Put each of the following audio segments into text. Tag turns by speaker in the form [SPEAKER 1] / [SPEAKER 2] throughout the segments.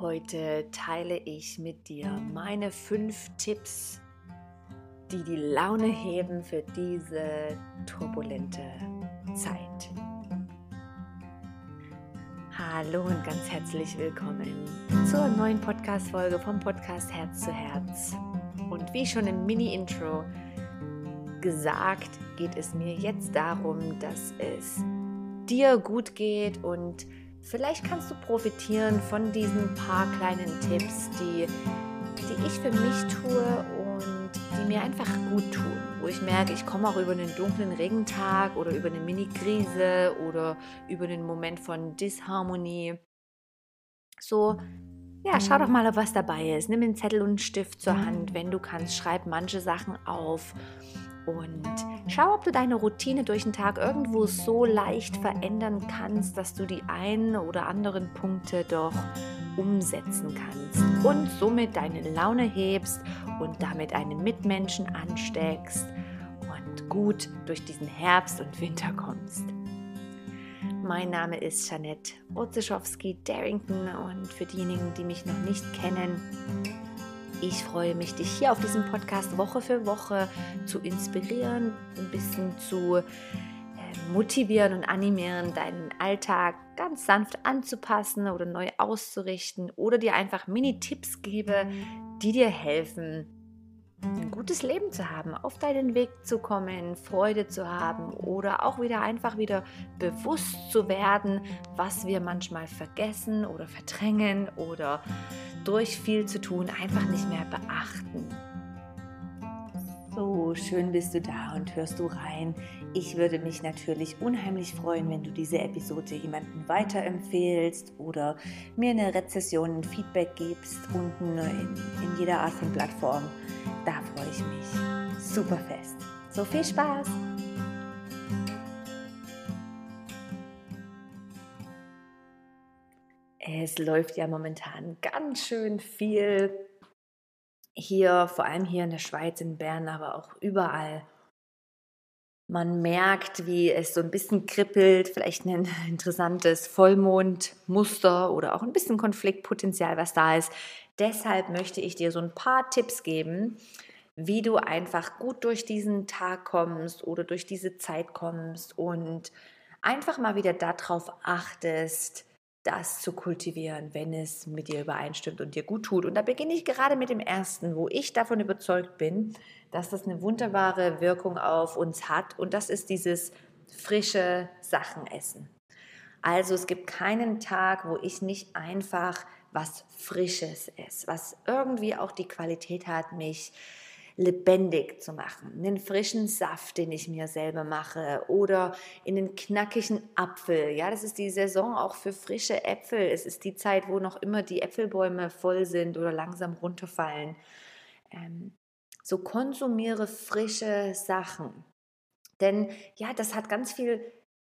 [SPEAKER 1] Heute teile ich mit dir meine fünf Tipps, die die Laune heben für diese turbulente Zeit. Hallo und ganz herzlich willkommen zur neuen Podcast-Folge vom Podcast Herz zu Herz. Und wie schon im Mini-Intro gesagt, geht es mir jetzt darum, dass es dir gut geht und Vielleicht kannst du profitieren von diesen paar kleinen Tipps, die, die ich für mich tue und die mir einfach gut tun. Wo ich merke, ich komme auch über einen dunklen Regentag oder über eine Mini-Krise oder über einen Moment von Disharmonie. So, ja, schau doch mal, ob was dabei ist. Nimm einen Zettel und einen Stift zur Hand. Wenn du kannst, schreib manche Sachen auf und schau, ob du deine Routine durch den Tag irgendwo so leicht verändern kannst, dass du die einen oder anderen Punkte doch umsetzen kannst und somit deine Laune hebst und damit deine Mitmenschen ansteckst und gut durch diesen Herbst und Winter kommst. Mein Name ist Janette Otzeschowski-Darrington und für diejenigen, die mich noch nicht kennen, ich freue mich, dich hier auf diesem Podcast Woche für Woche zu inspirieren, ein bisschen zu äh, motivieren und animieren, deinen Alltag ganz sanft anzupassen oder neu auszurichten oder dir einfach Mini-Tipps gebe, die dir helfen, ein gutes Leben zu haben, auf deinen Weg zu kommen, Freude zu haben oder auch wieder einfach wieder bewusst zu werden, was wir manchmal vergessen oder verdrängen oder durch viel zu tun einfach nicht mehr beachten. So schön bist du da und hörst du rein. Ich würde mich natürlich unheimlich freuen, wenn du diese Episode jemandem weiterempfehlst oder mir eine Rezession, ein Feedback gibst unten in, in jeder Art von Plattform. Da freue ich mich super fest. So viel Spaß! Es läuft ja momentan ganz schön viel hier, vor allem hier in der Schweiz, in Bern, aber auch überall. Man merkt, wie es so ein bisschen kribbelt, vielleicht ein interessantes Vollmondmuster oder auch ein bisschen Konfliktpotenzial, was da ist. Deshalb möchte ich dir so ein paar Tipps geben, wie du einfach gut durch diesen Tag kommst oder durch diese Zeit kommst und einfach mal wieder darauf achtest, das zu kultivieren, wenn es mit dir übereinstimmt und dir gut tut. Und da beginne ich gerade mit dem ersten, wo ich davon überzeugt bin, dass das eine wunderbare Wirkung auf uns hat. Und das ist dieses frische Sachen essen. Also es gibt keinen Tag, wo ich nicht einfach was Frisches esse, was irgendwie auch die Qualität hat, mich lebendig zu machen. Einen frischen Saft, den ich mir selber mache oder in einen knackigen Apfel. Ja, das ist die Saison auch für frische Äpfel. Es ist die Zeit, wo noch immer die Äpfelbäume voll sind oder langsam runterfallen. Ähm, so konsumiere frische Sachen. Denn ja, das hat ganz viel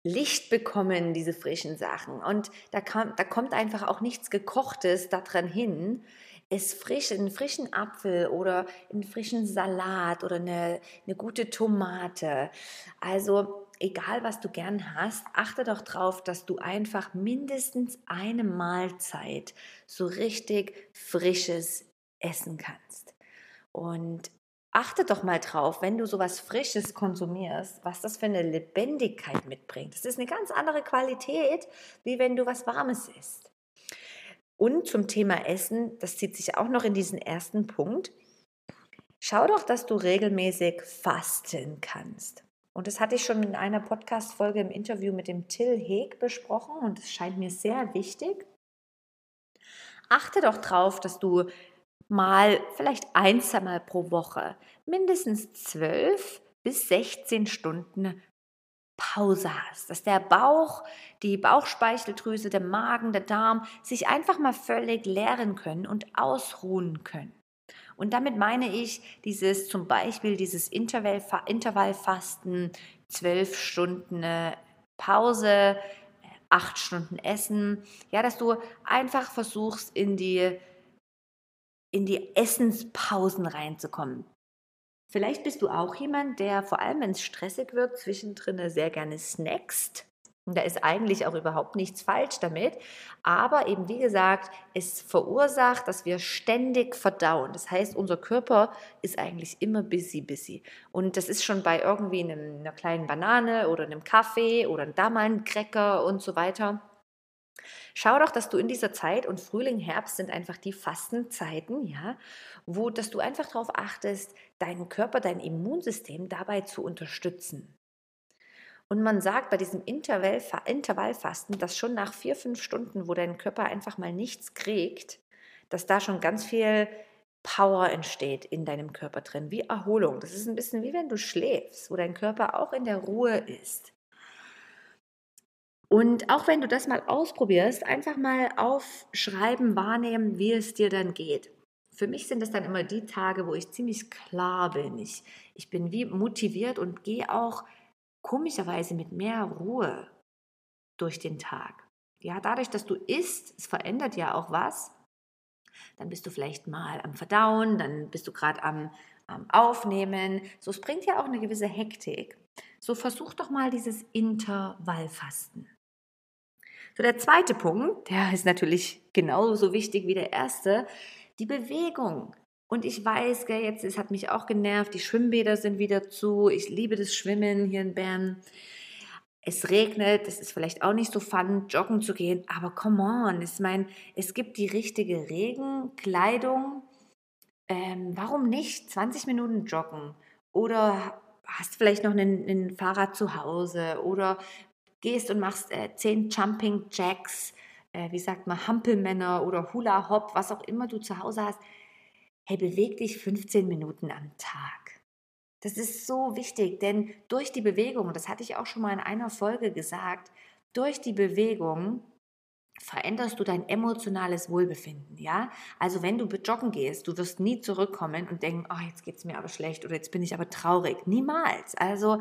[SPEAKER 1] Licht bekommen, diese frischen Sachen. Und da, kam, da kommt einfach auch nichts Gekochtes daran hin, es frisch, einen frischen Apfel oder einen frischen Salat oder eine, eine gute Tomate. Also egal, was du gern hast, achte doch drauf, dass du einfach mindestens eine Mahlzeit so richtig frisches essen kannst. Und achte doch mal drauf, wenn du sowas Frisches konsumierst, was das für eine Lebendigkeit mitbringt. Das ist eine ganz andere Qualität, wie wenn du was Warmes isst. Und zum Thema Essen, das zieht sich auch noch in diesen ersten Punkt. Schau doch, dass du regelmäßig fasten kannst. Und das hatte ich schon in einer Podcast-Folge im Interview mit dem Till Heg besprochen und es scheint mir sehr wichtig. Achte doch drauf, dass du mal vielleicht ein, zweimal pro Woche mindestens 12 bis 16 Stunden Pause hast, dass der Bauch, die Bauchspeicheldrüse, der Magen, der Darm sich einfach mal völlig leeren können und ausruhen können. Und damit meine ich dieses zum Beispiel dieses Intervall, Intervallfasten, zwölf Stunden Pause, acht Stunden Essen, ja, dass du einfach versuchst in die in die Essenspausen reinzukommen. Vielleicht bist du auch jemand, der vor allem, wenn es stressig wird, zwischendrin sehr gerne snackst. Und da ist eigentlich auch überhaupt nichts falsch damit. Aber eben, wie gesagt, es verursacht, dass wir ständig verdauen. Das heißt, unser Körper ist eigentlich immer busy, busy. Und das ist schon bei irgendwie einem, einer kleinen Banane oder einem Kaffee oder da mal Cracker und so weiter. Schau doch, dass du in dieser Zeit und Frühling, Herbst sind einfach die Fastenzeiten, ja, wo dass du einfach darauf achtest, deinen Körper, dein Immunsystem dabei zu unterstützen. Und man sagt bei diesem Intervall, Intervallfasten, dass schon nach vier, fünf Stunden, wo dein Körper einfach mal nichts kriegt, dass da schon ganz viel Power entsteht in deinem Körper drin, wie Erholung. Das ist ein bisschen wie wenn du schläfst, wo dein Körper auch in der Ruhe ist. Und auch wenn du das mal ausprobierst, einfach mal aufschreiben, wahrnehmen, wie es dir dann geht. Für mich sind das dann immer die Tage, wo ich ziemlich klar bin. Ich, ich bin wie motiviert und gehe auch komischerweise mit mehr Ruhe durch den Tag. Ja, dadurch, dass du isst, es verändert ja auch was. Dann bist du vielleicht mal am Verdauen, dann bist du gerade am, am Aufnehmen. So, es bringt ja auch eine gewisse Hektik. So, versuch doch mal dieses Intervallfasten. So, der zweite Punkt, der ist natürlich genauso wichtig wie der erste, die Bewegung. Und ich weiß, gell, jetzt es hat mich auch genervt, die Schwimmbäder sind wieder zu. Ich liebe das Schwimmen hier in Bern. Es regnet, es ist vielleicht auch nicht so fun, joggen zu gehen, aber come on, ich meine, es gibt die richtige Regenkleidung. Ähm, warum nicht 20 Minuten joggen? Oder hast vielleicht noch ein Fahrrad zu Hause oder gehst und machst äh, 10 Jumping Jacks, äh, wie sagt man, Hampelmänner oder Hula Hop, was auch immer du zu Hause hast hey, beweg dich 15 Minuten am Tag. Das ist so wichtig, denn durch die Bewegung, das hatte ich auch schon mal in einer Folge gesagt, durch die Bewegung veränderst du dein emotionales Wohlbefinden, ja? Also wenn du joggen gehst, du wirst nie zurückkommen und denken, oh, jetzt geht es mir aber schlecht oder jetzt bin ich aber traurig. Niemals. Also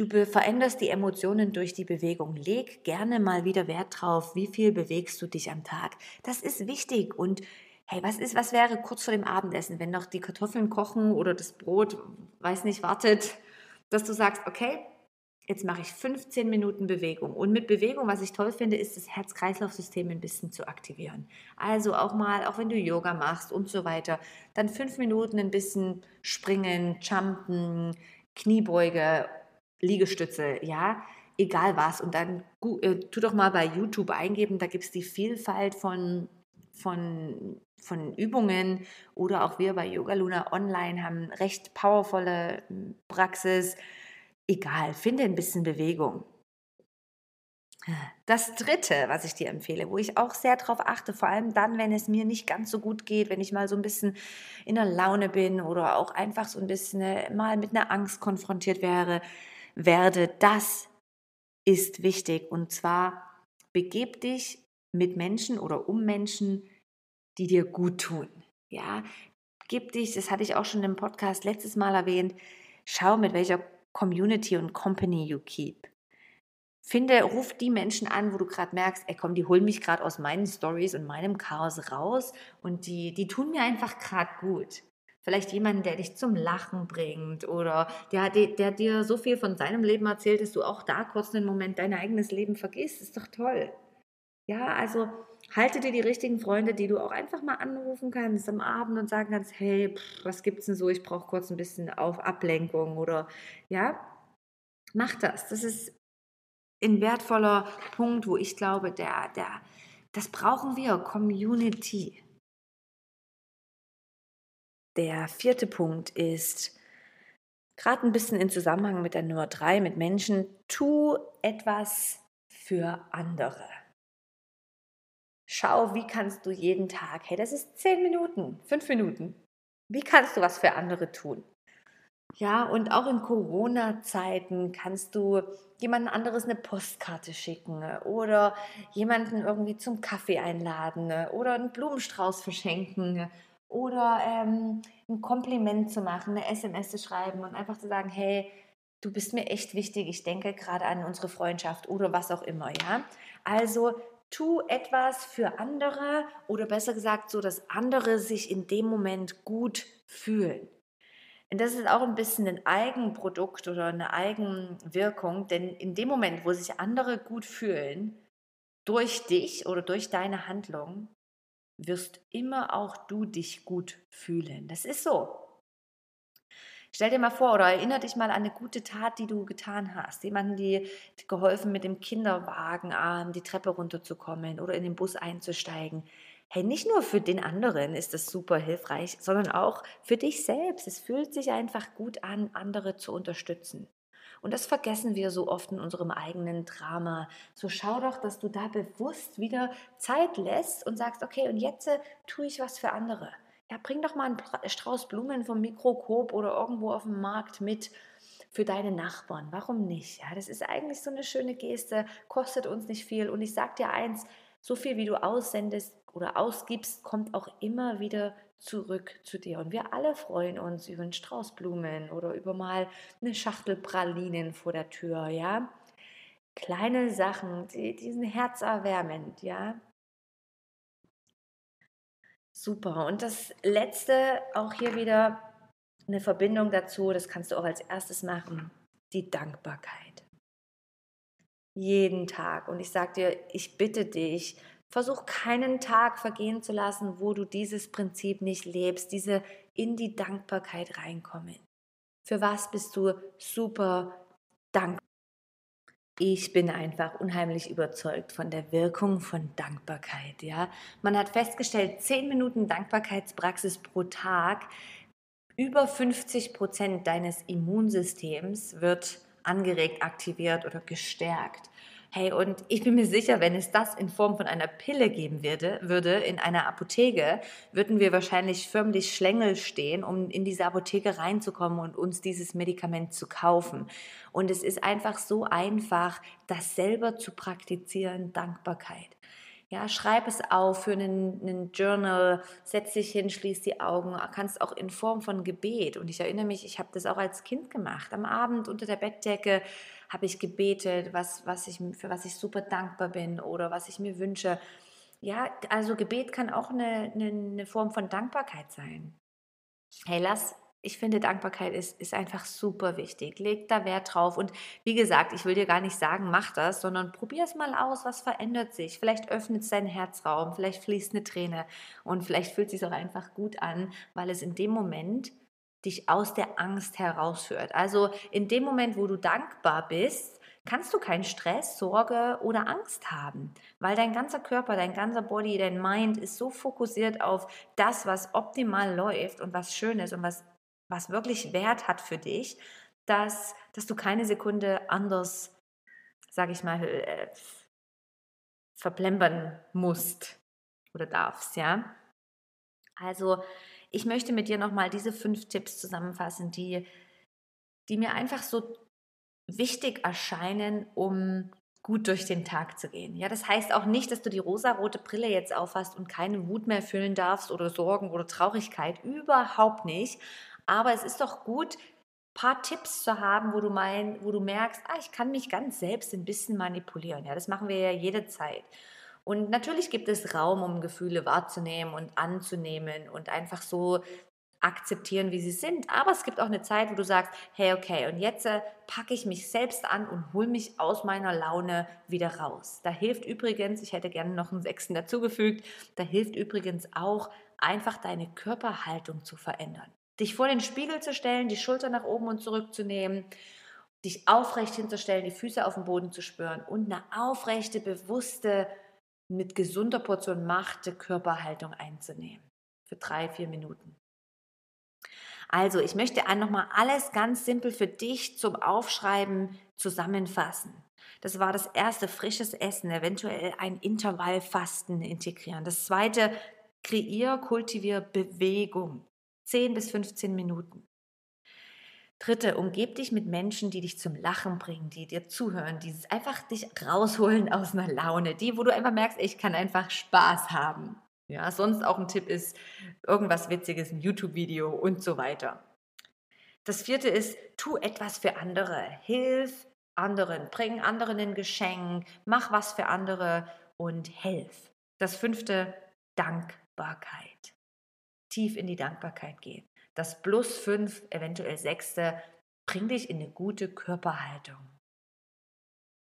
[SPEAKER 1] du veränderst die Emotionen durch die Bewegung. Leg gerne mal wieder Wert drauf, wie viel bewegst du dich am Tag. Das ist wichtig und hey, was ist, was wäre kurz vor dem Abendessen, wenn noch die Kartoffeln kochen oder das Brot, weiß nicht, wartet, dass du sagst, okay, jetzt mache ich 15 Minuten Bewegung. Und mit Bewegung, was ich toll finde, ist das Herz-Kreislauf-System ein bisschen zu aktivieren. Also auch mal, auch wenn du Yoga machst und so weiter, dann fünf Minuten ein bisschen springen, jumpen, Kniebeuge, Liegestütze, ja, egal was. Und dann äh, tu doch mal bei YouTube eingeben, da gibt es die Vielfalt von von, von Übungen oder auch wir bei Yoga Luna Online haben recht powervolle hm, Praxis. Egal, finde ein bisschen Bewegung. Das dritte, was ich dir empfehle, wo ich auch sehr darauf achte, vor allem dann, wenn es mir nicht ganz so gut geht, wenn ich mal so ein bisschen in der Laune bin oder auch einfach so ein bisschen äh, mal mit einer Angst konfrontiert wäre, werde, das ist wichtig. Und zwar begeb dich mit Menschen oder um Menschen, die dir gut tun. Ja, gib dich, das hatte ich auch schon im Podcast letztes Mal erwähnt, schau mit welcher Community und Company you keep. Finde, ruf die Menschen an, wo du gerade merkst, ey komm, die holen mich gerade aus meinen Stories und meinem Chaos raus und die, die tun mir einfach gerade gut. Vielleicht jemanden, der dich zum Lachen bringt oder der, der, der dir so viel von seinem Leben erzählt, dass du auch da kurz einen Moment dein eigenes Leben vergisst. Ist doch toll. Ja, also halte dir die richtigen Freunde, die du auch einfach mal anrufen kannst am Abend und sagen kannst, hey, pff, was gibt's denn so? Ich brauche kurz ein bisschen auf Ablenkung oder ja, mach das. Das ist ein wertvoller Punkt, wo ich glaube, der, der, das brauchen wir, Community. Der vierte Punkt ist, gerade ein bisschen in Zusammenhang mit der Nummer drei, mit Menschen, tu etwas für andere. Schau, wie kannst du jeden Tag, hey, das ist zehn Minuten, fünf Minuten. Wie kannst du was für andere tun? Ja, und auch in Corona-Zeiten kannst du jemand anderes eine Postkarte schicken oder jemanden irgendwie zum Kaffee einladen oder einen Blumenstrauß verschenken oder ähm, ein Kompliment zu machen, eine SMS zu schreiben und einfach zu sagen, hey, du bist mir echt wichtig, ich denke gerade an unsere Freundschaft oder was auch immer, ja. Also tu etwas für andere oder besser gesagt so, dass andere sich in dem Moment gut fühlen. Und das ist auch ein bisschen ein Eigenprodukt oder eine Eigenwirkung, denn in dem Moment, wo sich andere gut fühlen, durch dich oder durch deine Handlung, wirst immer auch du dich gut fühlen. Das ist so. Stell dir mal vor oder erinnere dich mal an eine gute Tat, die du getan hast. Jemanden, die geholfen mit dem Kinderwagenarm die Treppe runterzukommen oder in den Bus einzusteigen hey, nicht nur für den anderen ist das super hilfreich, sondern auch für dich selbst. Es fühlt sich einfach gut an, andere zu unterstützen. Und das vergessen wir so oft in unserem eigenen Drama. So schau doch, dass du da bewusst wieder Zeit lässt und sagst, okay, und jetzt äh, tue ich was für andere. Ja, bring doch mal einen Strauß Blumen vom Mikroskop oder irgendwo auf dem Markt mit für deine Nachbarn. Warum nicht? Ja, das ist eigentlich so eine schöne Geste, kostet uns nicht viel. Und ich sag dir eins, so viel wie du aussendest, oder ausgibst, kommt auch immer wieder zurück zu dir. Und wir alle freuen uns über einen Strauß Blumen oder über mal eine Schachtel Pralinen vor der Tür, ja. Kleine Sachen, die diesen Herz herzerwärmend, ja. Super. Und das letzte, auch hier wieder eine Verbindung dazu, das kannst du auch als erstes machen, die Dankbarkeit. Jeden Tag. Und ich sage dir, ich bitte dich, Versuch keinen Tag vergehen zu lassen, wo du dieses Prinzip nicht lebst, diese in die Dankbarkeit reinkommen. Für was bist du super dankbar? Ich bin einfach unheimlich überzeugt von der Wirkung von Dankbarkeit. Ja, man hat festgestellt, 10 Minuten Dankbarkeitspraxis pro Tag, über 50 Prozent deines Immunsystems wird angeregt, aktiviert oder gestärkt. Hey, und ich bin mir sicher, wenn es das in Form von einer Pille geben würde, würde in einer Apotheke, würden wir wahrscheinlich förmlich Schlängel stehen, um in diese Apotheke reinzukommen und uns dieses Medikament zu kaufen. Und es ist einfach so einfach, das selber zu praktizieren, Dankbarkeit. Ja, schreib es auf für einen, einen, Journal, setz dich hin, schließ die Augen, kannst auch in Form von Gebet. Und ich erinnere mich, ich habe das auch als Kind gemacht. Am Abend unter der Bettdecke habe ich gebetet, was, was ich, für was ich super dankbar bin oder was ich mir wünsche. Ja, also Gebet kann auch eine, eine, eine Form von Dankbarkeit sein. Hey, lass ich finde, Dankbarkeit ist, ist einfach super wichtig. Leg da Wert drauf. Und wie gesagt, ich will dir gar nicht sagen, mach das, sondern probier es mal aus, was verändert sich. Vielleicht öffnet es deinen Herzraum, vielleicht fließt eine Träne und vielleicht fühlt es sich auch einfach gut an, weil es in dem Moment dich aus der Angst herausführt. Also in dem Moment, wo du dankbar bist, kannst du keinen Stress, Sorge oder Angst haben, weil dein ganzer Körper, dein ganzer Body, dein Mind ist so fokussiert auf das, was optimal läuft und was schön ist und was was wirklich Wert hat für dich, dass, dass du keine Sekunde anders, sage ich mal, äh, verplempern musst oder darfst, ja. Also ich möchte mit dir nochmal diese fünf Tipps zusammenfassen, die, die mir einfach so wichtig erscheinen, um gut durch den Tag zu gehen. Ja, das heißt auch nicht, dass du die rosarote Brille jetzt aufhast und keine Wut mehr fühlen darfst oder Sorgen oder Traurigkeit. Überhaupt nicht. Aber es ist doch gut, ein paar Tipps zu haben, wo du mein, wo du merkst, ah, ich kann mich ganz selbst ein bisschen manipulieren. Ja, das machen wir ja jederzeit. Und natürlich gibt es Raum, um Gefühle wahrzunehmen und anzunehmen und einfach so akzeptieren, wie sie sind. Aber es gibt auch eine Zeit, wo du sagst, hey, okay, und jetzt äh, packe ich mich selbst an und hole mich aus meiner Laune wieder raus. Da hilft übrigens, ich hätte gerne noch einen sechsten dazugefügt, da hilft übrigens auch, einfach deine Körperhaltung zu verändern dich vor den Spiegel zu stellen, die Schulter nach oben und zurück zu nehmen, dich aufrecht hinzustellen, die Füße auf dem Boden zu spüren und eine aufrechte, bewusste, mit gesunder Portion Macht Körperhaltung einzunehmen. Für drei, vier Minuten. Also, ich möchte nochmal alles ganz simpel für dich zum Aufschreiben zusammenfassen. Das war das erste, frisches Essen, eventuell ein Intervallfasten integrieren. Das zweite, kreier, kultivier Bewegung. 10 bis 15 Minuten. Dritte, umgeb dich mit Menschen, die dich zum Lachen bringen, die dir zuhören, die einfach dich rausholen aus einer Laune, die, wo du einfach merkst, ich kann einfach Spaß haben. Ja, sonst auch ein Tipp ist irgendwas Witziges, ein YouTube-Video und so weiter. Das vierte ist, tu etwas für andere. Hilf anderen, bring anderen ein Geschenk, mach was für andere und helf. Das fünfte, Dankbarkeit tief in die Dankbarkeit gehen. Das Plus 5, eventuell sechste, bringt dich in eine gute Körperhaltung.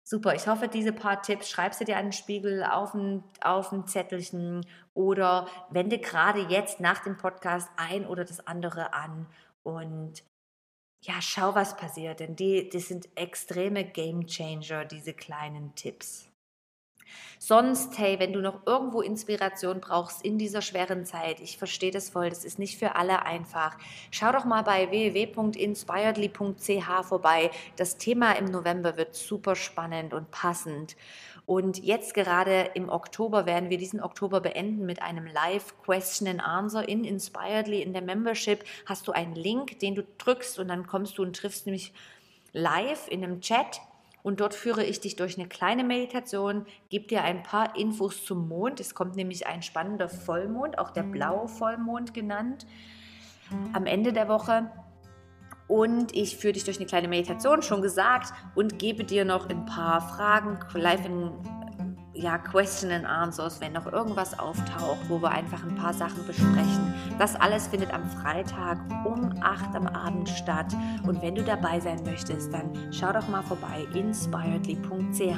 [SPEAKER 1] Super, ich hoffe, diese paar Tipps schreibst du dir an den Spiegel auf ein, auf ein Zettelchen oder wende gerade jetzt nach dem Podcast ein oder das andere an und ja, schau, was passiert, denn die, die sind extreme Game Changer, diese kleinen Tipps. Sonst, hey, wenn du noch irgendwo Inspiration brauchst in dieser schweren Zeit, ich verstehe das voll, das ist nicht für alle einfach. Schau doch mal bei www.inspiredly.ch vorbei. Das Thema im November wird super spannend und passend. Und jetzt gerade im Oktober werden wir diesen Oktober beenden mit einem Live Question and Answer in Inspiredly in der Membership. Hast du einen Link, den du drückst und dann kommst du und triffst mich live in einem Chat und dort führe ich dich durch eine kleine Meditation, gebe dir ein paar Infos zum Mond. Es kommt nämlich ein spannender Vollmond, auch der blaue Vollmond genannt, am Ende der Woche. Und ich führe dich durch eine kleine Meditation, schon gesagt, und gebe dir noch ein paar Fragen live in ja, Question and Answers, wenn noch irgendwas auftaucht, wo wir einfach ein paar Sachen besprechen. Das alles findet am Freitag um 8 am Abend statt. Und wenn du dabei sein möchtest, dann schau doch mal vorbei inspiredly.ch.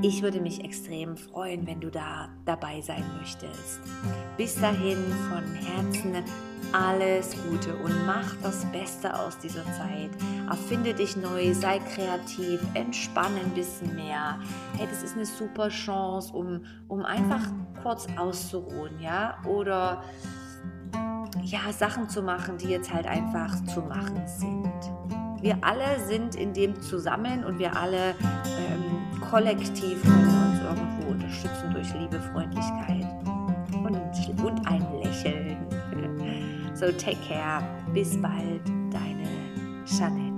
[SPEAKER 1] Ich würde mich extrem freuen, wenn du da dabei sein möchtest. Bis dahin von Herzen alles Gute und mach das Beste aus dieser Zeit. Erfinde dich neu, sei kreativ, entspanne ein bisschen mehr. Hey, das ist eine super Chance, um, um einfach kurz auszuruhen, ja? Oder ja, Sachen zu machen, die jetzt halt einfach zu machen sind. Wir alle sind in dem zusammen und wir alle ähm, kollektiv können uns irgendwo unterstützen durch Liebe, Freundlichkeit und, und ein. So take care. Bis bald, deine Jeanette.